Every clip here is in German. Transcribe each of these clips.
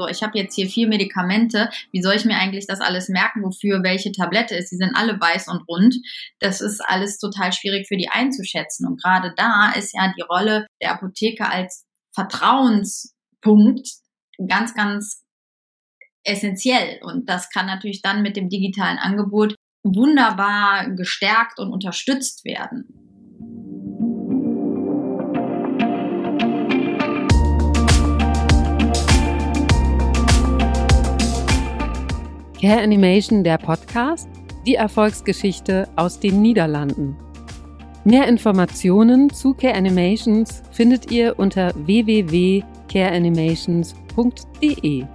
so, ich habe jetzt hier vier Medikamente, wie soll ich mir eigentlich das alles merken, wofür welche Tablette ist? Sie sind alle weiß und rund. Das ist alles total schwierig für die einzuschätzen. Und gerade da ist ja die Rolle der Apotheke als Vertrauenspunkt ganz, ganz essentiell. Und das kann natürlich dann mit dem digitalen Angebot wunderbar gestärkt und unterstützt werden. Care Animation, der Podcast, die Erfolgsgeschichte aus den Niederlanden. Mehr Informationen zu Care Animations findet ihr unter www.careanimations.de.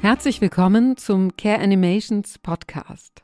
Herzlich willkommen zum Care Animations Podcast.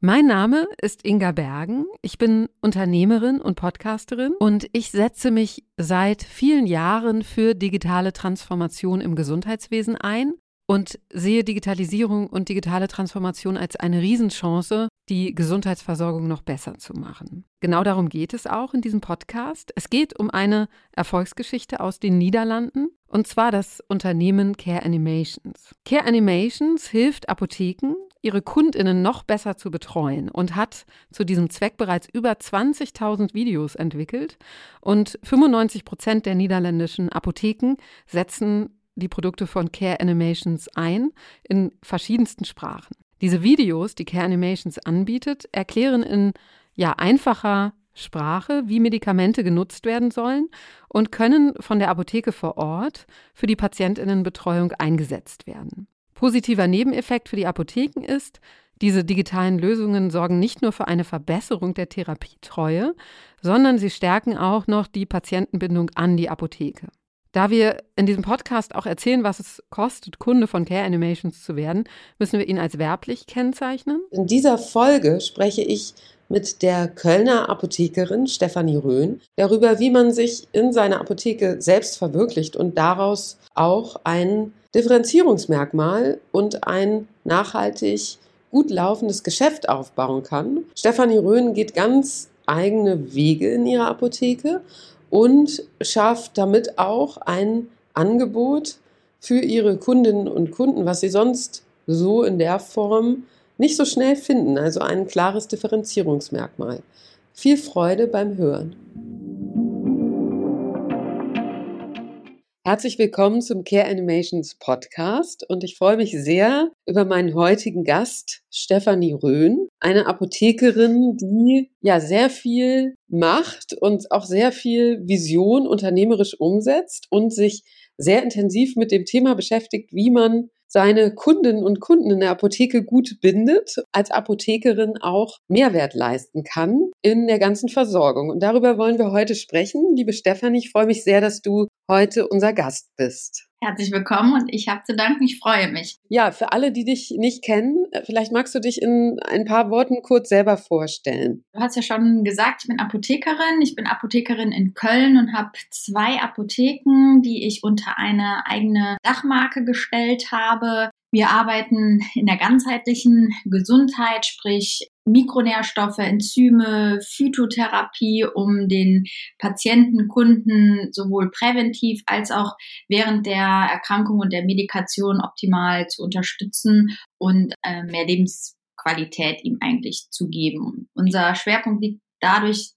Mein Name ist Inga Bergen. Ich bin Unternehmerin und Podcasterin und ich setze mich seit vielen Jahren für digitale Transformation im Gesundheitswesen ein und sehe Digitalisierung und digitale Transformation als eine Riesenchance, die Gesundheitsversorgung noch besser zu machen. Genau darum geht es auch in diesem Podcast. Es geht um eine Erfolgsgeschichte aus den Niederlanden und zwar das Unternehmen Care Animations. Care Animations hilft Apotheken, ihre Kundinnen noch besser zu betreuen und hat zu diesem Zweck bereits über 20.000 Videos entwickelt und 95 Prozent der niederländischen Apotheken setzen die Produkte von Care Animations ein in verschiedensten Sprachen. Diese Videos, die Care Animations anbietet, erklären in ja einfacher Sprache, wie Medikamente genutzt werden sollen und können von der Apotheke vor Ort für die Patientinnenbetreuung eingesetzt werden. Positiver Nebeneffekt für die Apotheken ist, diese digitalen Lösungen sorgen nicht nur für eine Verbesserung der Therapietreue, sondern sie stärken auch noch die Patientenbindung an die Apotheke. Da wir in diesem Podcast auch erzählen, was es kostet, Kunde von Care Animations zu werden, müssen wir ihn als werblich kennzeichnen. In dieser Folge spreche ich mit der Kölner Apothekerin Stefanie Röhn darüber, wie man sich in seiner Apotheke selbst verwirklicht und daraus auch ein Differenzierungsmerkmal und ein nachhaltig gut laufendes Geschäft aufbauen kann. Stefanie Röhn geht ganz eigene Wege in ihrer Apotheke und schafft damit auch ein Angebot für ihre Kundinnen und Kunden, was sie sonst so in der Form nicht so schnell finden. Also ein klares Differenzierungsmerkmal. Viel Freude beim Hören. Herzlich willkommen zum Care Animations Podcast und ich freue mich sehr über meinen heutigen Gast, Stefanie Röhn, eine Apothekerin, die ja sehr viel macht und auch sehr viel Vision unternehmerisch umsetzt und sich sehr intensiv mit dem Thema beschäftigt, wie man seine Kundinnen und Kunden in der Apotheke gut bindet, als Apothekerin auch Mehrwert leisten kann in der ganzen Versorgung. Und darüber wollen wir heute sprechen. Liebe Stefanie, ich freue mich sehr, dass du heute unser Gast bist. Herzlich willkommen und ich habe zu danken, ich freue mich. Ja, für alle, die dich nicht kennen, vielleicht magst du dich in ein paar Worten kurz selber vorstellen. Du hast ja schon gesagt, ich bin Apothekerin. Ich bin Apothekerin in Köln und habe zwei Apotheken, die ich unter eine eigene Dachmarke gestellt habe. Wir arbeiten in der ganzheitlichen Gesundheit, sprich Mikronährstoffe, Enzyme, Phytotherapie, um den Patienten, Kunden sowohl präventiv als auch während der Erkrankung und der Medikation optimal zu unterstützen und äh, mehr Lebensqualität ihm eigentlich zu geben. Unser Schwerpunkt liegt dadurch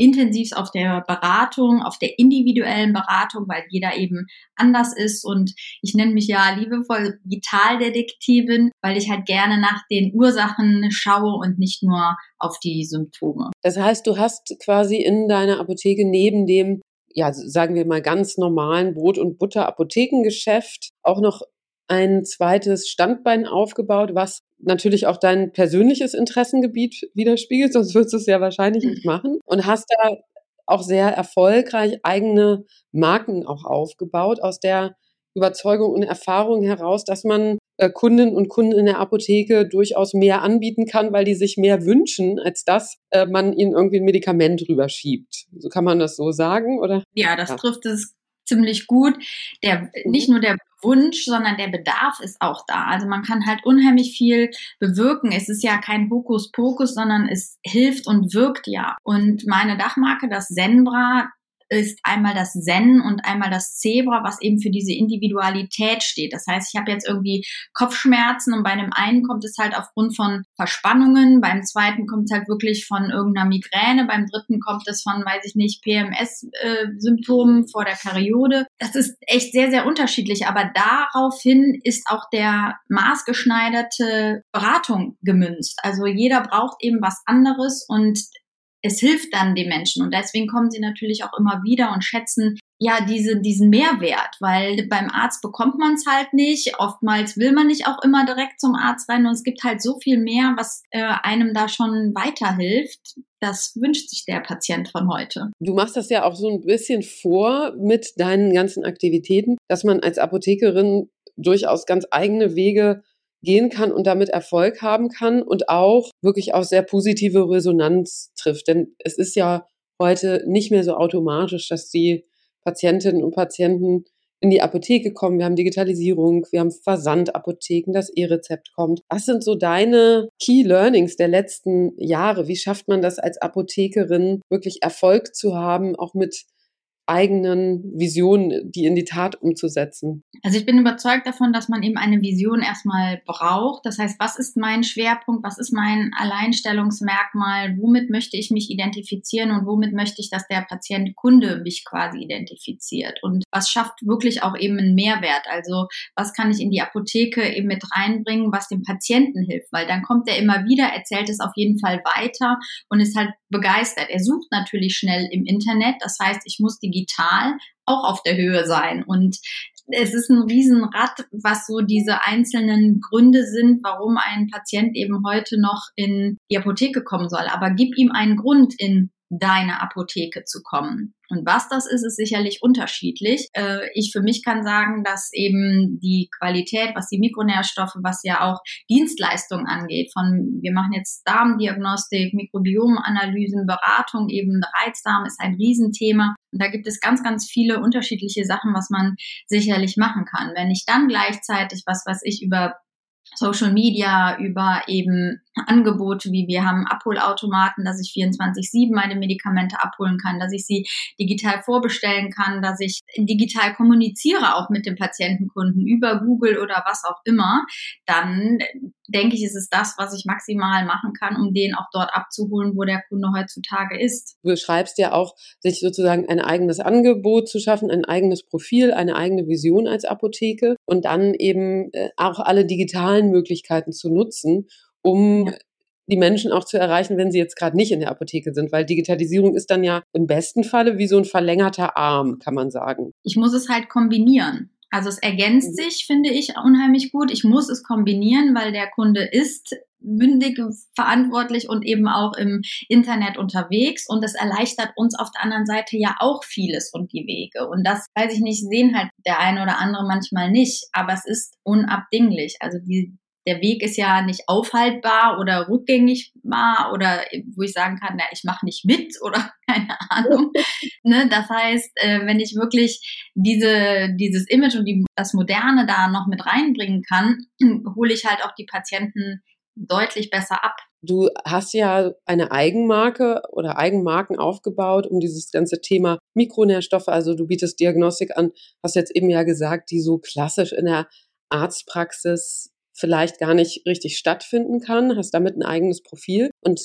intensiv auf der Beratung, auf der individuellen Beratung, weil jeder eben anders ist. Und ich nenne mich ja liebevoll Vitaldetektivin, weil ich halt gerne nach den Ursachen schaue und nicht nur auf die Symptome. Das heißt, du hast quasi in deiner Apotheke neben dem ja, sagen wir mal ganz normalen Brot- und Butter-Apothekengeschäft auch noch ein zweites Standbein aufgebaut, was natürlich auch dein persönliches Interessengebiet widerspiegelt, sonst würdest du es ja wahrscheinlich nicht machen. Und hast da auch sehr erfolgreich eigene Marken auch aufgebaut, aus der Überzeugung und Erfahrung heraus, dass man äh, Kundinnen und Kunden in der Apotheke durchaus mehr anbieten kann, weil die sich mehr wünschen, als dass äh, man ihnen irgendwie ein Medikament rüberschiebt. So kann man das so sagen, oder? Ja, das ja. trifft es ziemlich gut. Der, nicht nur der Wunsch, sondern der Bedarf ist auch da. Also man kann halt unheimlich viel bewirken. Es ist ja kein Hokuspokus, sondern es hilft und wirkt ja. Und meine Dachmarke, das Senbra, ist einmal das Zen und einmal das Zebra, was eben für diese Individualität steht. Das heißt, ich habe jetzt irgendwie Kopfschmerzen und bei dem einen kommt es halt aufgrund von Verspannungen, beim zweiten kommt es halt wirklich von irgendeiner Migräne, beim dritten kommt es von, weiß ich nicht, PMS-Symptomen äh, vor der Periode. Das ist echt sehr, sehr unterschiedlich, aber daraufhin ist auch der maßgeschneiderte Beratung gemünzt. Also jeder braucht eben was anderes und es hilft dann den Menschen und deswegen kommen sie natürlich auch immer wieder und schätzen ja diese, diesen Mehrwert, weil beim Arzt bekommt man es halt nicht. Oftmals will man nicht auch immer direkt zum Arzt rein und es gibt halt so viel mehr, was äh, einem da schon weiterhilft. Das wünscht sich der Patient von heute. Du machst das ja auch so ein bisschen vor mit deinen ganzen Aktivitäten, dass man als Apothekerin durchaus ganz eigene Wege gehen kann und damit Erfolg haben kann und auch wirklich auch sehr positive Resonanz trifft. Denn es ist ja heute nicht mehr so automatisch, dass die Patientinnen und Patienten in die Apotheke kommen. Wir haben Digitalisierung, wir haben Versandapotheken, das E-Rezept kommt. Was sind so deine Key Learnings der letzten Jahre? Wie schafft man das als Apothekerin wirklich Erfolg zu haben, auch mit eigenen Visionen, die in die Tat umzusetzen? Also ich bin überzeugt davon, dass man eben eine Vision erstmal braucht. Das heißt, was ist mein Schwerpunkt? Was ist mein Alleinstellungsmerkmal? Womit möchte ich mich identifizieren und womit möchte ich, dass der Patient Kunde mich quasi identifiziert? Und was schafft wirklich auch eben einen Mehrwert? Also was kann ich in die Apotheke eben mit reinbringen, was dem Patienten hilft? Weil dann kommt er immer wieder, erzählt es auf jeden Fall weiter und ist halt begeistert. Er sucht natürlich schnell im Internet. Das heißt, ich muss die digital auch auf der Höhe sein. Und es ist ein Riesenrad, was so diese einzelnen Gründe sind, warum ein Patient eben heute noch in die Apotheke kommen soll. Aber gib ihm einen Grund, in deine Apotheke zu kommen. Und was das ist, ist sicherlich unterschiedlich. Äh, ich für mich kann sagen, dass eben die Qualität, was die Mikronährstoffe, was ja auch Dienstleistungen angeht, von wir machen jetzt Darmdiagnostik, Mikrobiomanalysen, Beratung, eben Reizdarm ist ein Riesenthema. Und da gibt es ganz, ganz viele unterschiedliche Sachen, was man sicherlich machen kann. Wenn ich dann gleichzeitig, was weiß ich, über Social Media, über eben Angebote, wie wir haben Abholautomaten, dass ich 24-7 meine Medikamente abholen kann, dass ich sie digital vorbestellen kann, dass ich digital kommuniziere auch mit dem Patientenkunden über Google oder was auch immer, dann denke ich, ist es das, was ich maximal machen kann, um den auch dort abzuholen, wo der Kunde heutzutage ist. Du beschreibst ja auch, sich sozusagen ein eigenes Angebot zu schaffen, ein eigenes Profil, eine eigene Vision als Apotheke und dann eben äh, auch alle digitalen Möglichkeiten zu nutzen, um ja. die Menschen auch zu erreichen, wenn sie jetzt gerade nicht in der Apotheke sind, weil Digitalisierung ist dann ja im besten Falle wie so ein verlängerter Arm, kann man sagen. Ich muss es halt kombinieren. Also es ergänzt mhm. sich, finde ich, unheimlich gut. Ich muss es kombinieren, weil der Kunde ist mündig, verantwortlich und eben auch im Internet unterwegs. Und es erleichtert uns auf der anderen Seite ja auch vieles und die Wege. Und das, weiß ich nicht, sehen halt der eine oder andere manchmal nicht. Aber es ist unabdinglich. Also die, der Weg ist ja nicht aufhaltbar oder rückgängigbar oder wo ich sagen kann, na, ich mache nicht mit oder keine Ahnung. ne? Das heißt, äh, wenn ich wirklich diese, dieses Image und die, das Moderne da noch mit reinbringen kann, hole ich halt auch die Patienten deutlich besser ab. Du hast ja eine Eigenmarke oder Eigenmarken aufgebaut, um dieses ganze Thema Mikronährstoffe, also du bietest Diagnostik an, hast jetzt eben ja gesagt, die so klassisch in der Arztpraxis vielleicht gar nicht richtig stattfinden kann, hast damit ein eigenes Profil und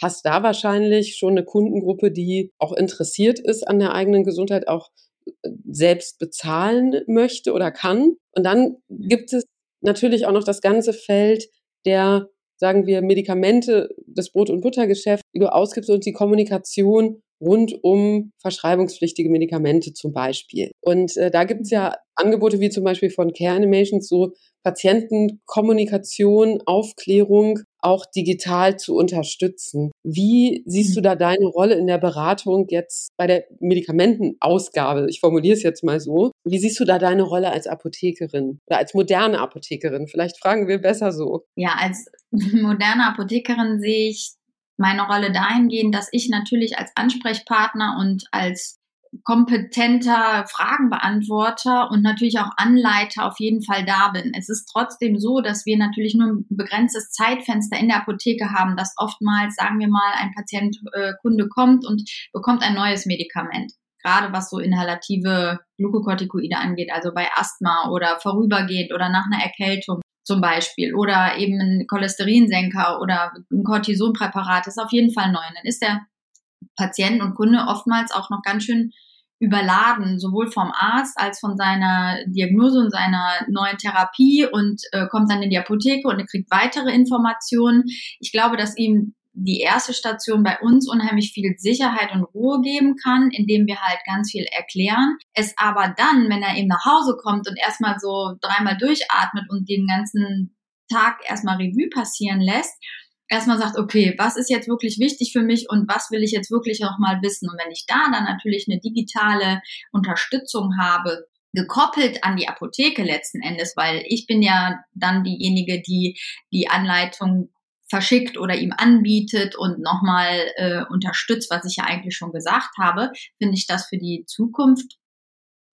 hast da wahrscheinlich schon eine Kundengruppe, die auch interessiert ist an der eigenen Gesundheit, auch äh, selbst bezahlen möchte oder kann. Und dann gibt es natürlich auch noch das ganze Feld der, sagen wir, Medikamente, das Brot- und Buttergeschäft, die du ausgibst und die Kommunikation rund um verschreibungspflichtige Medikamente zum Beispiel. Und äh, da gibt es ja Angebote wie zum Beispiel von Care Animations, so Patientenkommunikation, Aufklärung auch digital zu unterstützen. Wie siehst du da deine Rolle in der Beratung jetzt bei der Medikamentenausgabe? Ich formuliere es jetzt mal so. Wie siehst du da deine Rolle als Apothekerin oder als moderne Apothekerin? Vielleicht fragen wir besser so. Ja, als moderne Apothekerin sehe ich meine Rolle dahingehend, dass ich natürlich als Ansprechpartner und als kompetenter Fragenbeantworter und natürlich auch Anleiter auf jeden Fall da bin. Es ist trotzdem so, dass wir natürlich nur ein begrenztes Zeitfenster in der Apotheke haben, dass oftmals, sagen wir mal, ein Patient, äh, Kunde kommt und bekommt ein neues Medikament gerade was so inhalative Glukokortikoide angeht, also bei Asthma oder vorübergehend oder nach einer Erkältung zum Beispiel oder eben ein Cholesterinsenker oder ein Cortisonpräparat ist auf jeden Fall neu. Dann ist der Patient und Kunde oftmals auch noch ganz schön überladen, sowohl vom Arzt als von seiner Diagnose und seiner neuen Therapie und äh, kommt dann in die Apotheke und kriegt weitere Informationen. Ich glaube, dass ihm die erste Station bei uns unheimlich viel Sicherheit und Ruhe geben kann, indem wir halt ganz viel erklären. Es aber dann, wenn er eben nach Hause kommt und erstmal so dreimal durchatmet und den ganzen Tag erstmal Revue passieren lässt, erstmal sagt, okay, was ist jetzt wirklich wichtig für mich und was will ich jetzt wirklich noch mal wissen? Und wenn ich da dann natürlich eine digitale Unterstützung habe, gekoppelt an die Apotheke letzten Endes, weil ich bin ja dann diejenige, die die Anleitung verschickt oder ihm anbietet und nochmal äh, unterstützt, was ich ja eigentlich schon gesagt habe, finde ich das für die Zukunft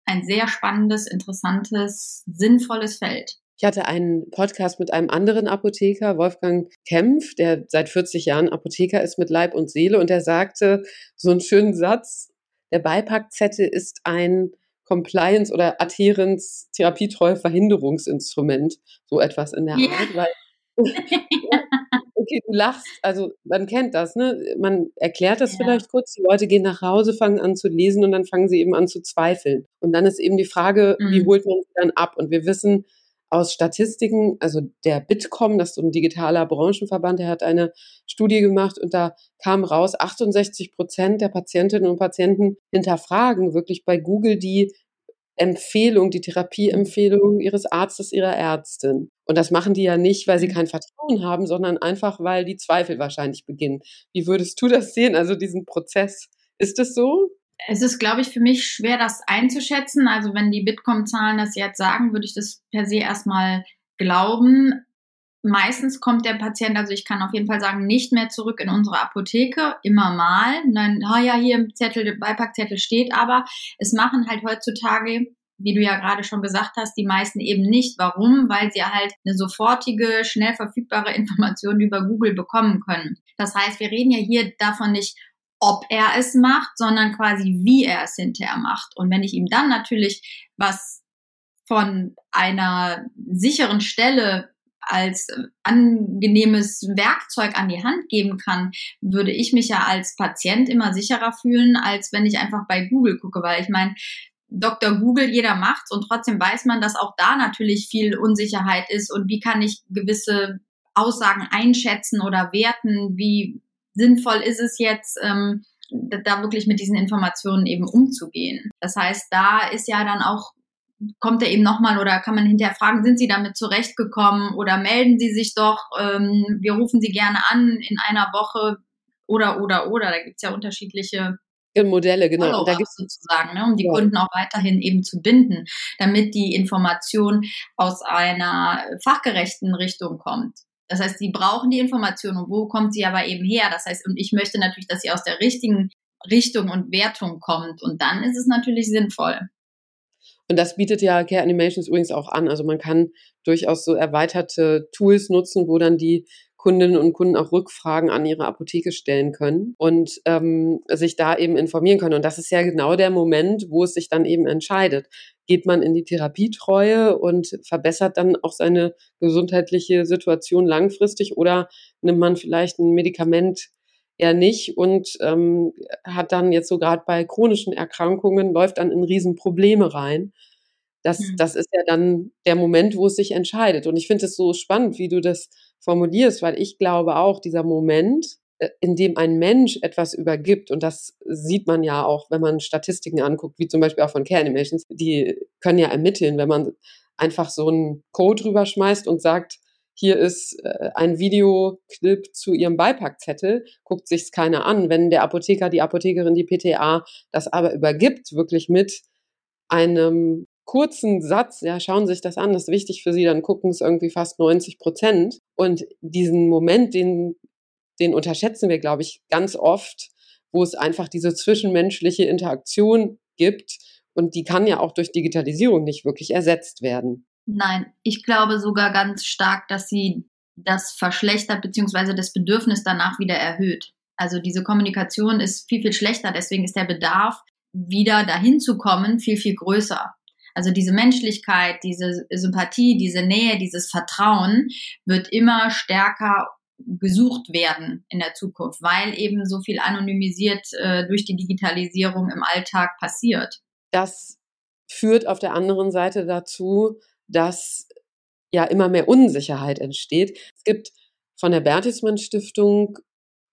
ein sehr spannendes, interessantes, sinnvolles Feld. Ich hatte einen Podcast mit einem anderen Apotheker, Wolfgang Kempf, der seit 40 Jahren Apotheker ist mit Leib und Seele und der sagte so einen schönen Satz, der Beipackzettel ist ein Compliance- oder Adherence-therapietreu Verhinderungsinstrument, so etwas in der ja. Art, weil okay, du lachst, also man kennt das, ne? Man erklärt das ja. vielleicht kurz, die Leute gehen nach Hause, fangen an zu lesen und dann fangen sie eben an zu zweifeln. Und dann ist eben die Frage, mhm. wie holt man sie dann ab? Und wir wissen aus Statistiken, also der Bitkom, das ist so ein digitaler Branchenverband, der hat eine Studie gemacht und da kam raus, 68 Prozent der Patientinnen und Patienten hinterfragen wirklich bei Google die Empfehlung, die Therapieempfehlung ihres Arztes, ihrer Ärztin. Und das machen die ja nicht, weil sie mhm. kein Vertrauen haben, sondern einfach, weil die Zweifel wahrscheinlich beginnen. Wie würdest du das sehen, also diesen Prozess? Ist es so? Es ist, glaube ich, für mich schwer, das einzuschätzen. Also wenn die Bitkom-Zahlen das jetzt sagen, würde ich das per se erstmal glauben. Meistens kommt der Patient, also ich kann auf jeden Fall sagen, nicht mehr zurück in unsere Apotheke, immer mal. dann, ah ja, hier im Zettel, der Beipackzettel steht aber. Es machen halt heutzutage, wie du ja gerade schon gesagt hast, die meisten eben nicht. Warum? Weil sie halt eine sofortige, schnell verfügbare Information über Google bekommen können. Das heißt, wir reden ja hier davon nicht, ob er es macht, sondern quasi wie er es hinterher macht. Und wenn ich ihm dann natürlich was von einer sicheren Stelle als äh, angenehmes Werkzeug an die Hand geben kann, würde ich mich ja als Patient immer sicherer fühlen, als wenn ich einfach bei Google gucke, weil ich meine, Dr. Google, jeder macht's und trotzdem weiß man, dass auch da natürlich viel Unsicherheit ist und wie kann ich gewisse Aussagen einschätzen oder werten, wie sinnvoll ist es jetzt, ähm, da wirklich mit diesen Informationen eben umzugehen. Das heißt, da ist ja dann auch kommt er eben nochmal oder kann man hinterher fragen, sind Sie damit zurechtgekommen oder melden Sie sich doch, ähm, wir rufen Sie gerne an in einer Woche oder, oder, oder. Da gibt's ja unterschiedliche Modelle, genau. Und da gibt's sozusagen, ne, um die ja. Kunden auch weiterhin eben zu binden, damit die Information aus einer fachgerechten Richtung kommt. Das heißt, sie brauchen die Information und wo kommt sie aber eben her? Das heißt, und ich möchte natürlich, dass sie aus der richtigen Richtung und Wertung kommt. Und dann ist es natürlich sinnvoll. Und das bietet ja Care Animations übrigens auch an. Also man kann durchaus so erweiterte Tools nutzen, wo dann die Kundinnen und Kunden auch Rückfragen an ihre Apotheke stellen können und ähm, sich da eben informieren können. Und das ist ja genau der Moment, wo es sich dann eben entscheidet. Geht man in die Therapietreue und verbessert dann auch seine gesundheitliche Situation langfristig oder nimmt man vielleicht ein Medikament eher nicht und ähm, hat dann jetzt so gerade bei chronischen Erkrankungen, läuft dann in Riesenprobleme rein. Das, mhm. das ist ja dann der Moment, wo es sich entscheidet. Und ich finde es so spannend, wie du das formulierst, weil ich glaube auch, dieser Moment, äh, in dem ein Mensch etwas übergibt, und das sieht man ja auch, wenn man Statistiken anguckt, wie zum Beispiel auch von Care Animations, die können ja ermitteln, wenn man einfach so einen Code rüberschmeißt und sagt, hier ist äh, ein Videoclip zu ihrem Beipackzettel, guckt sich's keiner an. Wenn der Apotheker, die Apothekerin, die PTA das aber übergibt, wirklich mit einem kurzen Satz, ja, schauen Sie sich das an, das ist wichtig für Sie, dann gucken es irgendwie fast 90 Prozent. Und diesen Moment, den, den unterschätzen wir, glaube ich, ganz oft, wo es einfach diese zwischenmenschliche Interaktion gibt. Und die kann ja auch durch Digitalisierung nicht wirklich ersetzt werden. Nein, ich glaube sogar ganz stark, dass sie das verschlechtert beziehungsweise das Bedürfnis danach wieder erhöht. Also diese Kommunikation ist viel, viel schlechter, deswegen ist der Bedarf wieder dahin zu kommen, viel, viel größer. Also diese Menschlichkeit, diese Sympathie, diese Nähe, dieses Vertrauen wird immer stärker gesucht werden in der Zukunft, weil eben so viel anonymisiert äh, durch die Digitalisierung im Alltag passiert. Das führt auf der anderen Seite dazu, dass ja immer mehr Unsicherheit entsteht. Es gibt von der Bertelsmann Stiftung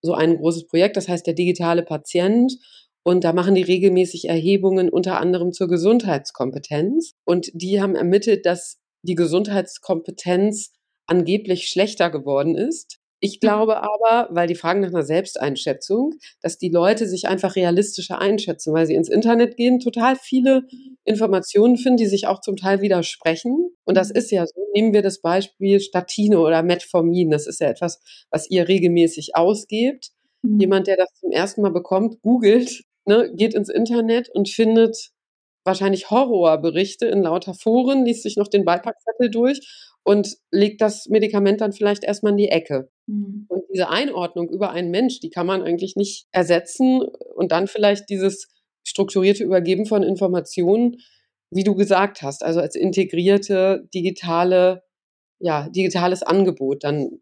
so ein großes Projekt, das heißt der digitale Patient. Und da machen die regelmäßig Erhebungen unter anderem zur Gesundheitskompetenz. Und die haben ermittelt, dass die Gesundheitskompetenz angeblich schlechter geworden ist ich mhm. glaube aber, weil die fragen nach einer Selbsteinschätzung, dass die Leute sich einfach realistischer einschätzen, weil sie ins Internet gehen, total viele Informationen finden, die sich auch zum Teil widersprechen. Und das mhm. ist ja so. Nehmen wir das Beispiel Statine oder Metformin. Das ist ja etwas, was ihr regelmäßig ausgebt. Mhm. Jemand, der das zum ersten Mal bekommt, googelt, ne, geht ins Internet und findet wahrscheinlich Horrorberichte in lauter Foren, liest sich noch den Beipackzettel durch und legt das Medikament dann vielleicht erstmal in die Ecke. Mhm. Und diese Einordnung über einen Mensch, die kann man eigentlich nicht ersetzen und dann vielleicht dieses strukturierte Übergeben von Informationen, wie du gesagt hast, also als integrierte digitale, ja, digitales Angebot, dann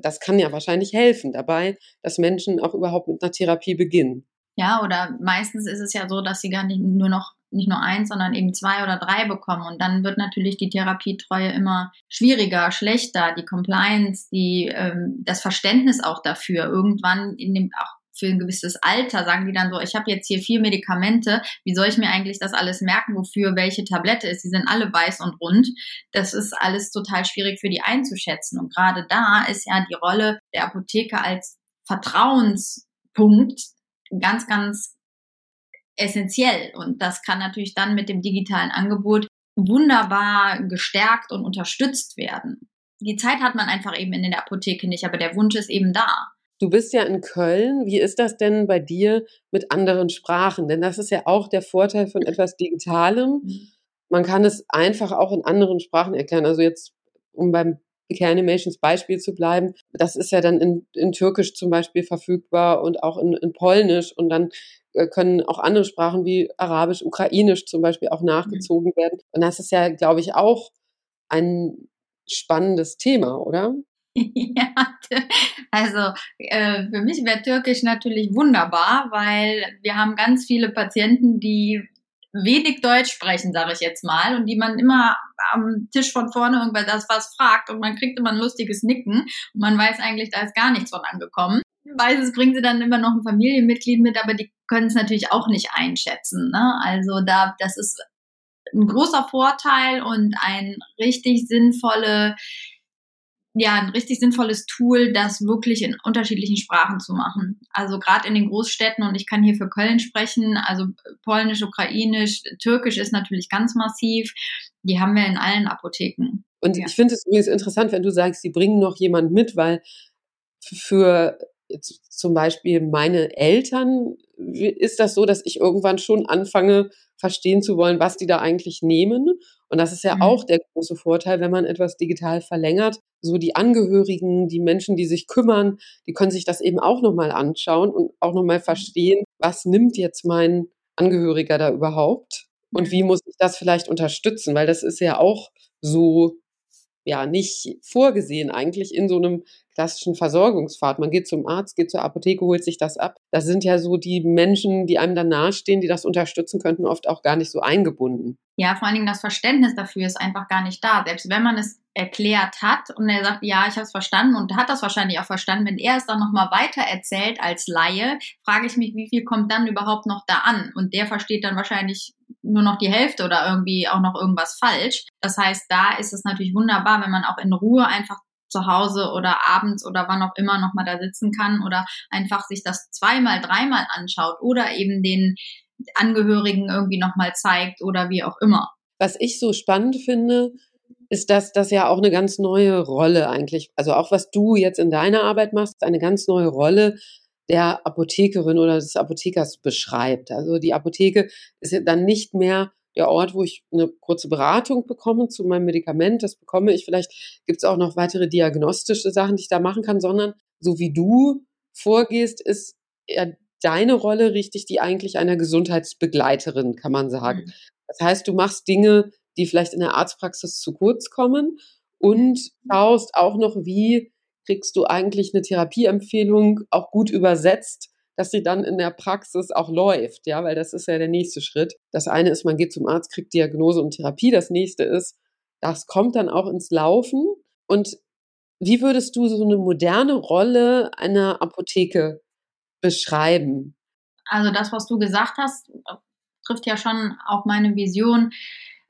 das kann ja wahrscheinlich helfen dabei, dass Menschen auch überhaupt mit einer Therapie beginnen. Ja, oder meistens ist es ja so, dass sie gar nicht nur noch nicht nur eins, sondern eben zwei oder drei bekommen. Und dann wird natürlich die Therapietreue immer schwieriger, schlechter, die Compliance, die, ähm, das Verständnis auch dafür. Irgendwann in dem auch für ein gewisses Alter sagen die dann so, ich habe jetzt hier vier Medikamente, wie soll ich mir eigentlich das alles merken, wofür welche Tablette ist? Die sind alle weiß und rund. Das ist alles total schwierig für die einzuschätzen. Und gerade da ist ja die Rolle der Apotheke als Vertrauenspunkt ganz, ganz essentiell. Und das kann natürlich dann mit dem digitalen Angebot wunderbar gestärkt und unterstützt werden. Die Zeit hat man einfach eben in der Apotheke nicht, aber der Wunsch ist eben da. Du bist ja in Köln. Wie ist das denn bei dir mit anderen Sprachen? Denn das ist ja auch der Vorteil von etwas Digitalem. Mhm. Man kann es einfach auch in anderen Sprachen erklären. Also jetzt, um beim Care Animations Beispiel zu bleiben, das ist ja dann in, in Türkisch zum Beispiel verfügbar und auch in, in Polnisch und dann äh, können auch andere Sprachen wie Arabisch, Ukrainisch zum Beispiel auch nachgezogen mhm. werden. Und das ist ja, glaube ich, auch ein spannendes Thema, oder? Ja, also äh, für mich wäre Türkisch natürlich wunderbar, weil wir haben ganz viele Patienten, die wenig Deutsch sprechen, sage ich jetzt mal, und die man immer am Tisch von vorne irgendwas was fragt und man kriegt immer ein lustiges Nicken und man weiß eigentlich, da ist gar nichts von angekommen. Meistens bringen sie dann immer noch ein Familienmitglied mit, aber die können es natürlich auch nicht einschätzen. Ne? Also da, das ist ein großer Vorteil und ein richtig sinnvolle, ja, ein richtig sinnvolles Tool, das wirklich in unterschiedlichen Sprachen zu machen. Also gerade in den Großstädten und ich kann hier für Köln sprechen, also Polnisch, Ukrainisch, Türkisch ist natürlich ganz massiv. Die haben wir in allen Apotheken. Und ja. ich finde es übrigens interessant, wenn du sagst, sie bringen noch jemand mit, weil für zum Beispiel meine Eltern ist das so, dass ich irgendwann schon anfange, verstehen zu wollen, was die da eigentlich nehmen. Und das ist ja mhm. auch der große Vorteil, wenn man etwas digital verlängert. So die Angehörigen, die Menschen, die sich kümmern, die können sich das eben auch nochmal anschauen und auch nochmal verstehen, was nimmt jetzt mein Angehöriger da überhaupt und wie muss ich das vielleicht unterstützen, weil das ist ja auch so ja nicht vorgesehen eigentlich in so einem klassischen Versorgungspfad. Man geht zum Arzt, geht zur Apotheke, holt sich das ab. Das sind ja so die Menschen, die einem dann nahestehen, die das unterstützen könnten, oft auch gar nicht so eingebunden. Ja, vor allen Dingen das Verständnis dafür ist einfach gar nicht da. Selbst wenn man es erklärt hat und er sagt, ja, ich habe es verstanden und hat das wahrscheinlich auch verstanden, wenn er es dann nochmal weiter erzählt als Laie, frage ich mich, wie viel kommt dann überhaupt noch da an? Und der versteht dann wahrscheinlich nur noch die Hälfte oder irgendwie auch noch irgendwas falsch. Das heißt, da ist es natürlich wunderbar, wenn man auch in Ruhe einfach zu Hause oder abends oder wann auch immer nochmal da sitzen kann oder einfach sich das zweimal, dreimal anschaut oder eben den Angehörigen irgendwie nochmal zeigt oder wie auch immer. Was ich so spannend finde, ist, dass das ja auch eine ganz neue Rolle eigentlich, also auch was du jetzt in deiner Arbeit machst, eine ganz neue Rolle der Apothekerin oder des Apothekers beschreibt. Also die Apotheke ist ja dann nicht mehr der Ort, wo ich eine kurze Beratung bekomme zu meinem Medikament. Das bekomme ich. Vielleicht gibt es auch noch weitere diagnostische Sachen, die ich da machen kann, sondern so wie du vorgehst, ist ja deine Rolle richtig die eigentlich einer Gesundheitsbegleiterin, kann man sagen. Mhm. Das heißt, du machst Dinge, die vielleicht in der Arztpraxis zu kurz kommen und schaust auch noch, wie kriegst du eigentlich eine Therapieempfehlung auch gut übersetzt, dass sie dann in der Praxis auch läuft, ja, weil das ist ja der nächste Schritt. Das eine ist, man geht zum Arzt, kriegt Diagnose und Therapie. Das nächste ist, das kommt dann auch ins Laufen. Und wie würdest du so eine moderne Rolle einer Apotheke beschreiben? Also das, was du gesagt hast, trifft ja schon auch meine Vision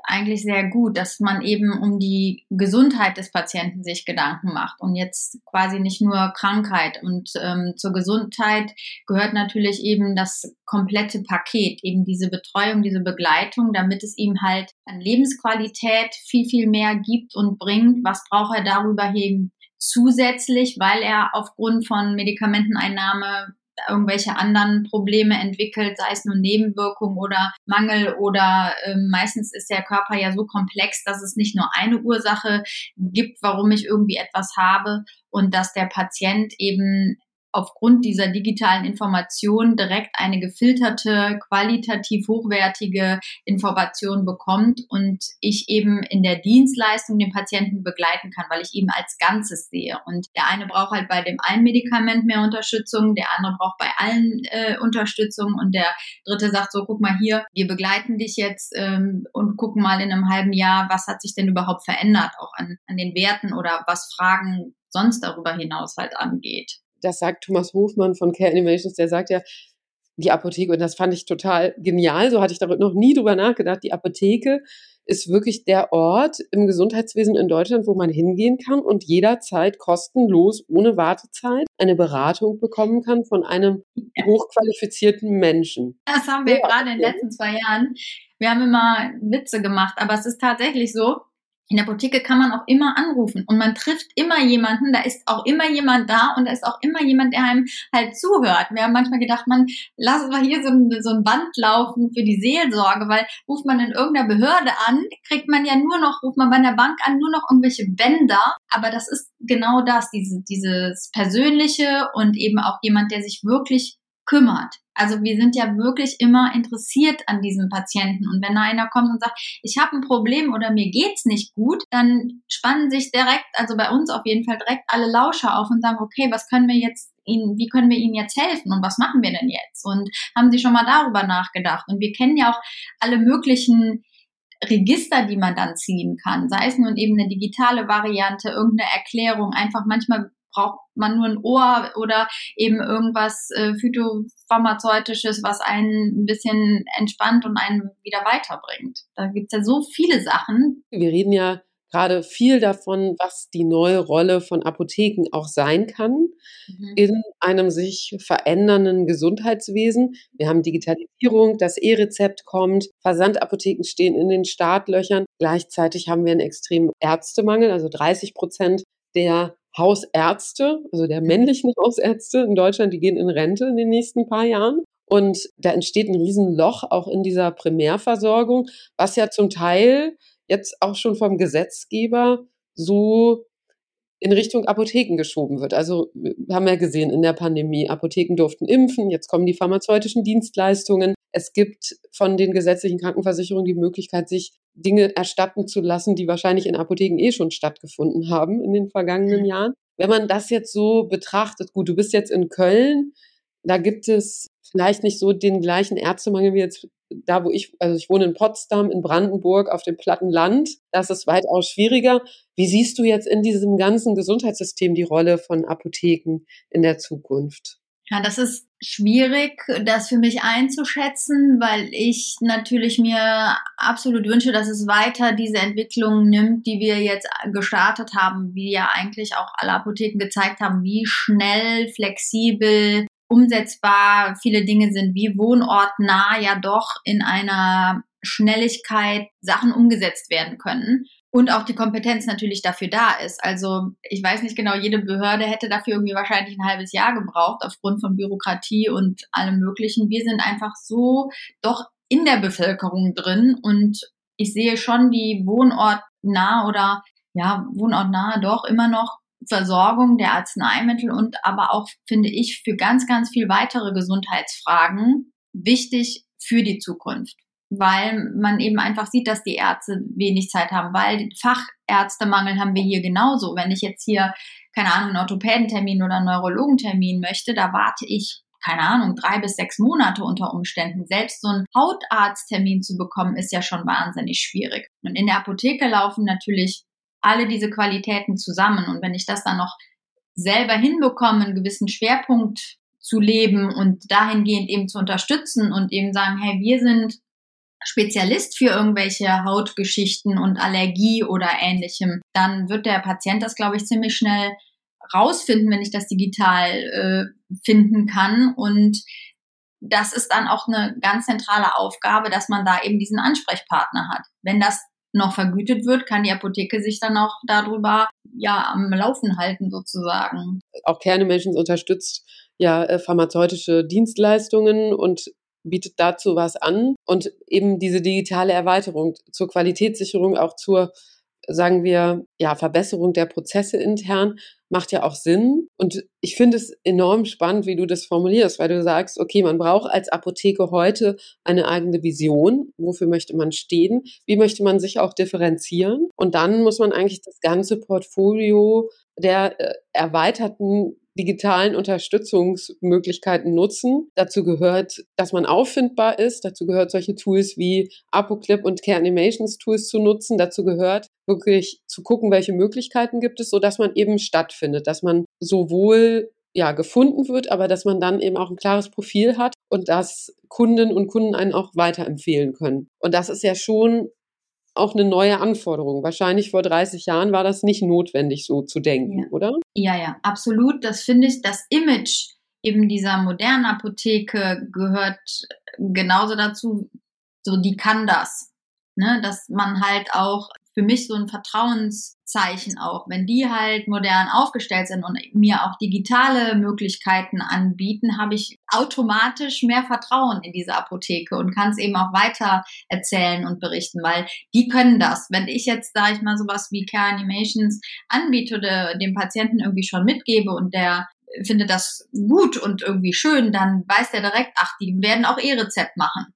eigentlich sehr gut, dass man eben um die Gesundheit des Patienten sich Gedanken macht und jetzt quasi nicht nur Krankheit. Und ähm, zur Gesundheit gehört natürlich eben das komplette Paket, eben diese Betreuung, diese Begleitung, damit es ihm halt an Lebensqualität viel, viel mehr gibt und bringt. Was braucht er darüber eben zusätzlich, weil er aufgrund von Medikamenteneinnahme irgendwelche anderen Probleme entwickelt, sei es nun Nebenwirkungen oder Mangel oder äh, meistens ist der Körper ja so komplex, dass es nicht nur eine Ursache gibt, warum ich irgendwie etwas habe und dass der Patient eben aufgrund dieser digitalen Information direkt eine gefilterte, qualitativ hochwertige Information bekommt und ich eben in der Dienstleistung den Patienten begleiten kann, weil ich ihn als Ganzes sehe. Und der eine braucht halt bei dem einen Medikament mehr Unterstützung, der andere braucht bei allen äh, Unterstützung und der dritte sagt so, guck mal hier, wir begleiten dich jetzt ähm, und gucken mal in einem halben Jahr, was hat sich denn überhaupt verändert, auch an, an den Werten oder was Fragen sonst darüber hinaus halt angeht das sagt Thomas Hofmann von Care Animations, der sagt ja, die Apotheke, und das fand ich total genial, so hatte ich darüber noch nie drüber nachgedacht, die Apotheke ist wirklich der Ort im Gesundheitswesen in Deutschland, wo man hingehen kann und jederzeit kostenlos, ohne Wartezeit, eine Beratung bekommen kann von einem hochqualifizierten Menschen. Das haben wir ja. gerade in den letzten zwei Jahren. Wir haben immer Witze gemacht, aber es ist tatsächlich so, in der Apotheke kann man auch immer anrufen und man trifft immer jemanden, da ist auch immer jemand da und da ist auch immer jemand, der einem halt zuhört. Wir haben manchmal gedacht, man lassen wir hier so ein, so ein Band laufen für die Seelsorge, weil ruft man in irgendeiner Behörde an, kriegt man ja nur noch, ruft man bei einer Bank an, nur noch irgendwelche Bänder. Aber das ist genau das, diese, dieses Persönliche und eben auch jemand, der sich wirklich kümmert. Also wir sind ja wirklich immer interessiert an diesem Patienten. Und wenn einer kommt und sagt, ich habe ein Problem oder mir geht's nicht gut, dann spannen sich direkt, also bei uns auf jeden Fall direkt alle Lauscher auf und sagen, okay, was können wir jetzt Ihnen, wie können wir Ihnen jetzt helfen und was machen wir denn jetzt? Und haben Sie schon mal darüber nachgedacht? Und wir kennen ja auch alle möglichen Register, die man dann ziehen kann, sei es nun eben eine digitale Variante, irgendeine Erklärung, einfach manchmal braucht man nur ein Ohr oder eben irgendwas äh, phytopharmazeutisches, was einen ein bisschen entspannt und einen wieder weiterbringt. Da gibt es ja so viele Sachen. Wir reden ja gerade viel davon, was die neue Rolle von Apotheken auch sein kann mhm. in einem sich verändernden Gesundheitswesen. Wir haben Digitalisierung, das E-Rezept kommt, Versandapotheken stehen in den Startlöchern. Gleichzeitig haben wir einen extremen Ärztemangel, also 30 Prozent der Hausärzte, also der männlichen Hausärzte in Deutschland, die gehen in Rente in den nächsten paar Jahren. Und da entsteht ein Riesenloch auch in dieser Primärversorgung, was ja zum Teil jetzt auch schon vom Gesetzgeber so in Richtung Apotheken geschoben wird. Also wir haben ja gesehen in der Pandemie, Apotheken durften impfen, jetzt kommen die pharmazeutischen Dienstleistungen. Es gibt von den gesetzlichen Krankenversicherungen die Möglichkeit, sich Dinge erstatten zu lassen, die wahrscheinlich in Apotheken eh schon stattgefunden haben in den vergangenen mhm. Jahren. Wenn man das jetzt so betrachtet, gut, du bist jetzt in Köln, da gibt es vielleicht nicht so den gleichen Ärztemangel wie jetzt da, wo ich, also ich wohne in Potsdam, in Brandenburg, auf dem platten Land. Das ist weitaus schwieriger. Wie siehst du jetzt in diesem ganzen Gesundheitssystem die Rolle von Apotheken in der Zukunft? Ja, das ist schwierig, das für mich einzuschätzen, weil ich natürlich mir absolut wünsche, dass es weiter diese Entwicklung nimmt, die wir jetzt gestartet haben, wie ja eigentlich auch alle Apotheken gezeigt haben, wie schnell, flexibel, umsetzbar viele Dinge sind, wie wohnortnah ja doch in einer Schnelligkeit Sachen umgesetzt werden können und auch die Kompetenz natürlich dafür da ist. Also ich weiß nicht genau, jede Behörde hätte dafür irgendwie wahrscheinlich ein halbes Jahr gebraucht aufgrund von Bürokratie und allem Möglichen. Wir sind einfach so doch in der Bevölkerung drin und ich sehe schon die wohnortnah oder ja, wohnortnah doch immer noch Versorgung der Arzneimittel und aber auch, finde ich, für ganz, ganz viel weitere Gesundheitsfragen wichtig für die Zukunft. Weil man eben einfach sieht, dass die Ärzte wenig Zeit haben, weil Fachärztemangel haben wir hier genauso. Wenn ich jetzt hier, keine Ahnung, einen Orthopädentermin oder einen Neurologentermin möchte, da warte ich keine Ahnung, drei bis sechs Monate unter Umständen. Selbst so einen Hautarzttermin zu bekommen, ist ja schon wahnsinnig schwierig. Und in der Apotheke laufen natürlich alle diese Qualitäten zusammen. Und wenn ich das dann noch selber hinbekomme, einen gewissen Schwerpunkt zu leben und dahingehend eben zu unterstützen und eben sagen, hey, wir sind Spezialist für irgendwelche Hautgeschichten und Allergie oder ähnlichem, dann wird der Patient das, glaube ich, ziemlich schnell rausfinden, wenn ich das digital äh, finden kann. Und das ist dann auch eine ganz zentrale Aufgabe, dass man da eben diesen Ansprechpartner hat. Wenn das noch vergütet wird, kann die Apotheke sich dann auch darüber ja am Laufen halten sozusagen. Auch Kernemenschens unterstützt ja äh, pharmazeutische Dienstleistungen und bietet dazu was an und eben diese digitale Erweiterung zur Qualitätssicherung, auch zur sagen wir, ja, Verbesserung der Prozesse intern macht ja auch Sinn. Und ich finde es enorm spannend, wie du das formulierst, weil du sagst, okay, man braucht als Apotheke heute eine eigene Vision. Wofür möchte man stehen? Wie möchte man sich auch differenzieren? Und dann muss man eigentlich das ganze Portfolio der äh, erweiterten digitalen Unterstützungsmöglichkeiten nutzen. Dazu gehört, dass man auffindbar ist. Dazu gehört, solche Tools wie ApoClip und Care Animations Tools zu nutzen. Dazu gehört, wirklich zu gucken, welche Möglichkeiten gibt es, so dass man eben stattfindet, dass man sowohl ja, gefunden wird, aber dass man dann eben auch ein klares Profil hat und dass Kunden und Kunden einen auch weiterempfehlen können. Und das ist ja schon auch eine neue Anforderung. Wahrscheinlich vor 30 Jahren war das nicht notwendig, so zu denken, ja. oder? Ja, ja, absolut. Das finde ich, das Image eben dieser modernen Apotheke gehört genauso dazu, so die kann das. Ne, dass man halt auch für mich so ein Vertrauenszeichen auch. Wenn die halt modern aufgestellt sind und mir auch digitale Möglichkeiten anbieten, habe ich automatisch mehr Vertrauen in diese Apotheke und kann es eben auch weiter erzählen und berichten, weil die können das. Wenn ich jetzt, sage ich mal, sowas wie Care Animations anbiete oder dem Patienten irgendwie schon mitgebe und der findet das gut und irgendwie schön, dann weiß der direkt, ach, die werden auch ihr Rezept machen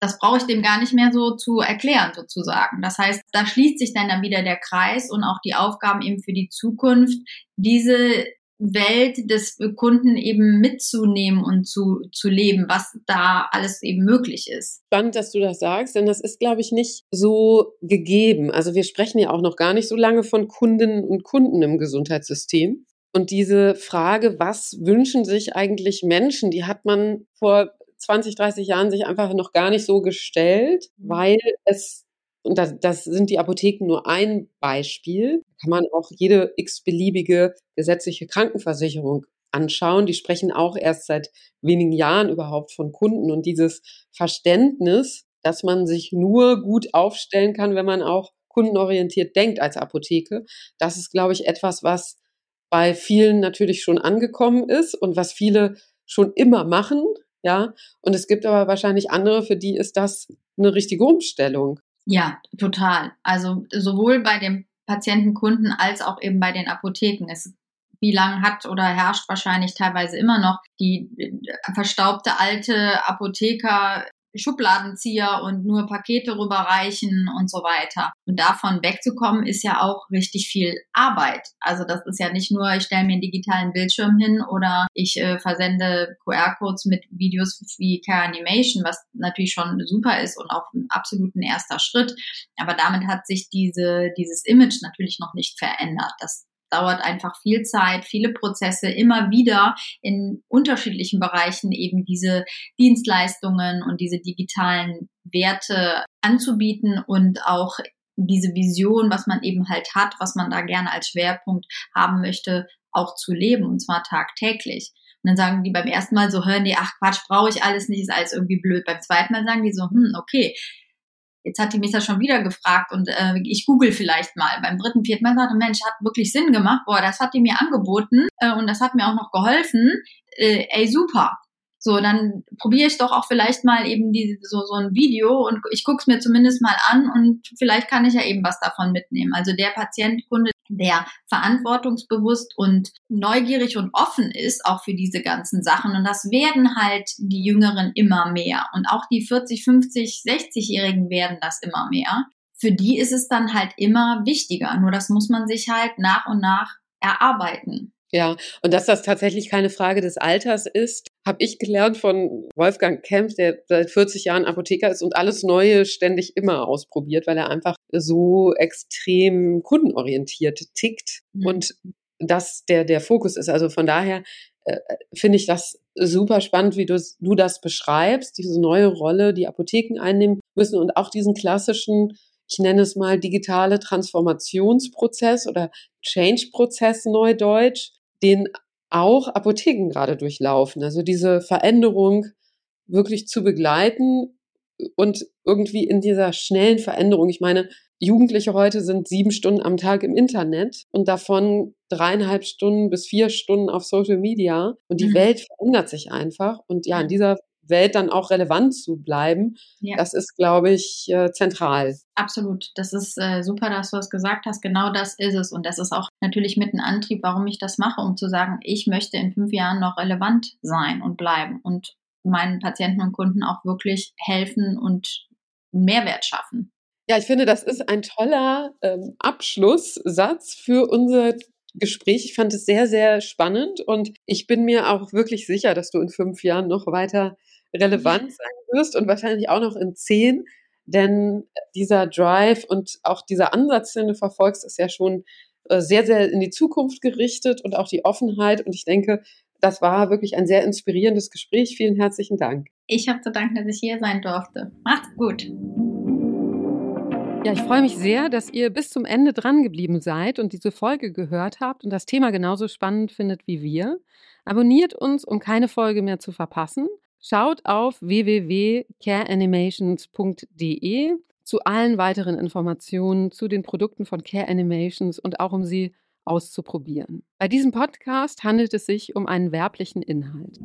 das brauche ich dem gar nicht mehr so zu erklären sozusagen. Das heißt, da schließt sich dann, dann wieder der Kreis und auch die Aufgaben eben für die Zukunft, diese Welt des Kunden eben mitzunehmen und zu, zu leben, was da alles eben möglich ist. Spannend, dass du das sagst, denn das ist, glaube ich, nicht so gegeben. Also wir sprechen ja auch noch gar nicht so lange von Kundinnen und Kunden im Gesundheitssystem. Und diese Frage, was wünschen sich eigentlich Menschen, die hat man vor 20, 30 Jahren sich einfach noch gar nicht so gestellt, mhm. weil es, und das, das sind die Apotheken nur ein Beispiel, kann man auch jede x-beliebige gesetzliche Krankenversicherung anschauen. Die sprechen auch erst seit wenigen Jahren überhaupt von Kunden und dieses Verständnis, dass man sich nur gut aufstellen kann, wenn man auch kundenorientiert denkt als Apotheke. Das ist, glaube ich, etwas, was bei vielen natürlich schon angekommen ist und was viele schon immer machen, ja. Und es gibt aber wahrscheinlich andere, für die ist das eine richtige Umstellung. Ja, total. Also sowohl bei dem Patientenkunden als auch eben bei den Apotheken. Es wie lange hat oder herrscht wahrscheinlich teilweise immer noch die äh, verstaubte alte Apotheker Schubladenzieher und nur Pakete rüberreichen und so weiter. Und davon wegzukommen ist ja auch richtig viel Arbeit. Also das ist ja nicht nur, ich stelle mir einen digitalen Bildschirm hin oder ich äh, versende QR-Codes mit Videos wie Care Animation, was natürlich schon super ist und auch ein absoluten erster Schritt. Aber damit hat sich diese, dieses Image natürlich noch nicht verändert. Das dauert einfach viel Zeit, viele Prozesse, immer wieder in unterschiedlichen Bereichen eben diese Dienstleistungen und diese digitalen Werte anzubieten und auch diese Vision, was man eben halt hat, was man da gerne als Schwerpunkt haben möchte, auch zu leben und zwar tagtäglich. Und dann sagen die beim ersten Mal so, hören die, ach Quatsch, brauche ich alles nicht, ist alles irgendwie blöd. Beim zweiten Mal sagen die so, hm, okay, jetzt hat die mich ja schon wieder gefragt und äh, ich google vielleicht mal. Beim dritten, vierten Mal sagte, Mensch, hat wirklich Sinn gemacht, boah, das hat die mir angeboten äh, und das hat mir auch noch geholfen. Äh, ey, super. So, dann probiere ich doch auch vielleicht mal eben die, so, so ein Video und ich gucke es mir zumindest mal an und vielleicht kann ich ja eben was davon mitnehmen. Also der Patientkunde, der verantwortungsbewusst und neugierig und offen ist, auch für diese ganzen Sachen. Und das werden halt die Jüngeren immer mehr. Und auch die 40, 50, 60-Jährigen werden das immer mehr. Für die ist es dann halt immer wichtiger. Nur das muss man sich halt nach und nach erarbeiten. Ja, und dass das tatsächlich keine Frage des Alters ist, habe ich gelernt von Wolfgang Kempf, der seit 40 Jahren Apotheker ist und alles Neue ständig immer ausprobiert, weil er einfach so extrem kundenorientiert tickt mhm. und das der, der Fokus ist. Also von daher äh, finde ich das super spannend, wie du, du das beschreibst, diese neue Rolle, die Apotheken einnehmen müssen und auch diesen klassischen ich nenne es mal digitale Transformationsprozess oder Change-Prozess neudeutsch, den auch Apotheken gerade durchlaufen. Also diese Veränderung wirklich zu begleiten und irgendwie in dieser schnellen Veränderung. Ich meine, Jugendliche heute sind sieben Stunden am Tag im Internet und davon dreieinhalb Stunden bis vier Stunden auf Social Media. Und die mhm. Welt verändert sich einfach. Und ja, in dieser Welt dann auch relevant zu bleiben, ja. das ist, glaube ich, äh, zentral. Absolut. Das ist äh, super, dass du das gesagt hast. Genau das ist es. Und das ist auch natürlich mit ein Antrieb, warum ich das mache, um zu sagen, ich möchte in fünf Jahren noch relevant sein und bleiben und meinen Patienten und Kunden auch wirklich helfen und Mehrwert schaffen. Ja, ich finde, das ist ein toller ähm, Abschlusssatz für unser Gespräch. Ich fand es sehr, sehr spannend und ich bin mir auch wirklich sicher, dass du in fünf Jahren noch weiter relevant sein wirst und wahrscheinlich auch noch in zehn, denn dieser Drive und auch dieser Ansatz, den du verfolgst, ist ja schon äh, sehr, sehr in die Zukunft gerichtet und auch die Offenheit. Und ich denke, das war wirklich ein sehr inspirierendes Gespräch. Vielen herzlichen Dank. Ich habe zu danken, dass ich hier sein durfte. Macht's gut. Ja, ich freue mich sehr, dass ihr bis zum Ende dran geblieben seid und diese Folge gehört habt und das Thema genauso spannend findet wie wir. Abonniert uns, um keine Folge mehr zu verpassen. Schaut auf www.careanimations.de zu allen weiteren Informationen zu den Produkten von Care Animations und auch um sie auszuprobieren. Bei diesem Podcast handelt es sich um einen werblichen Inhalt.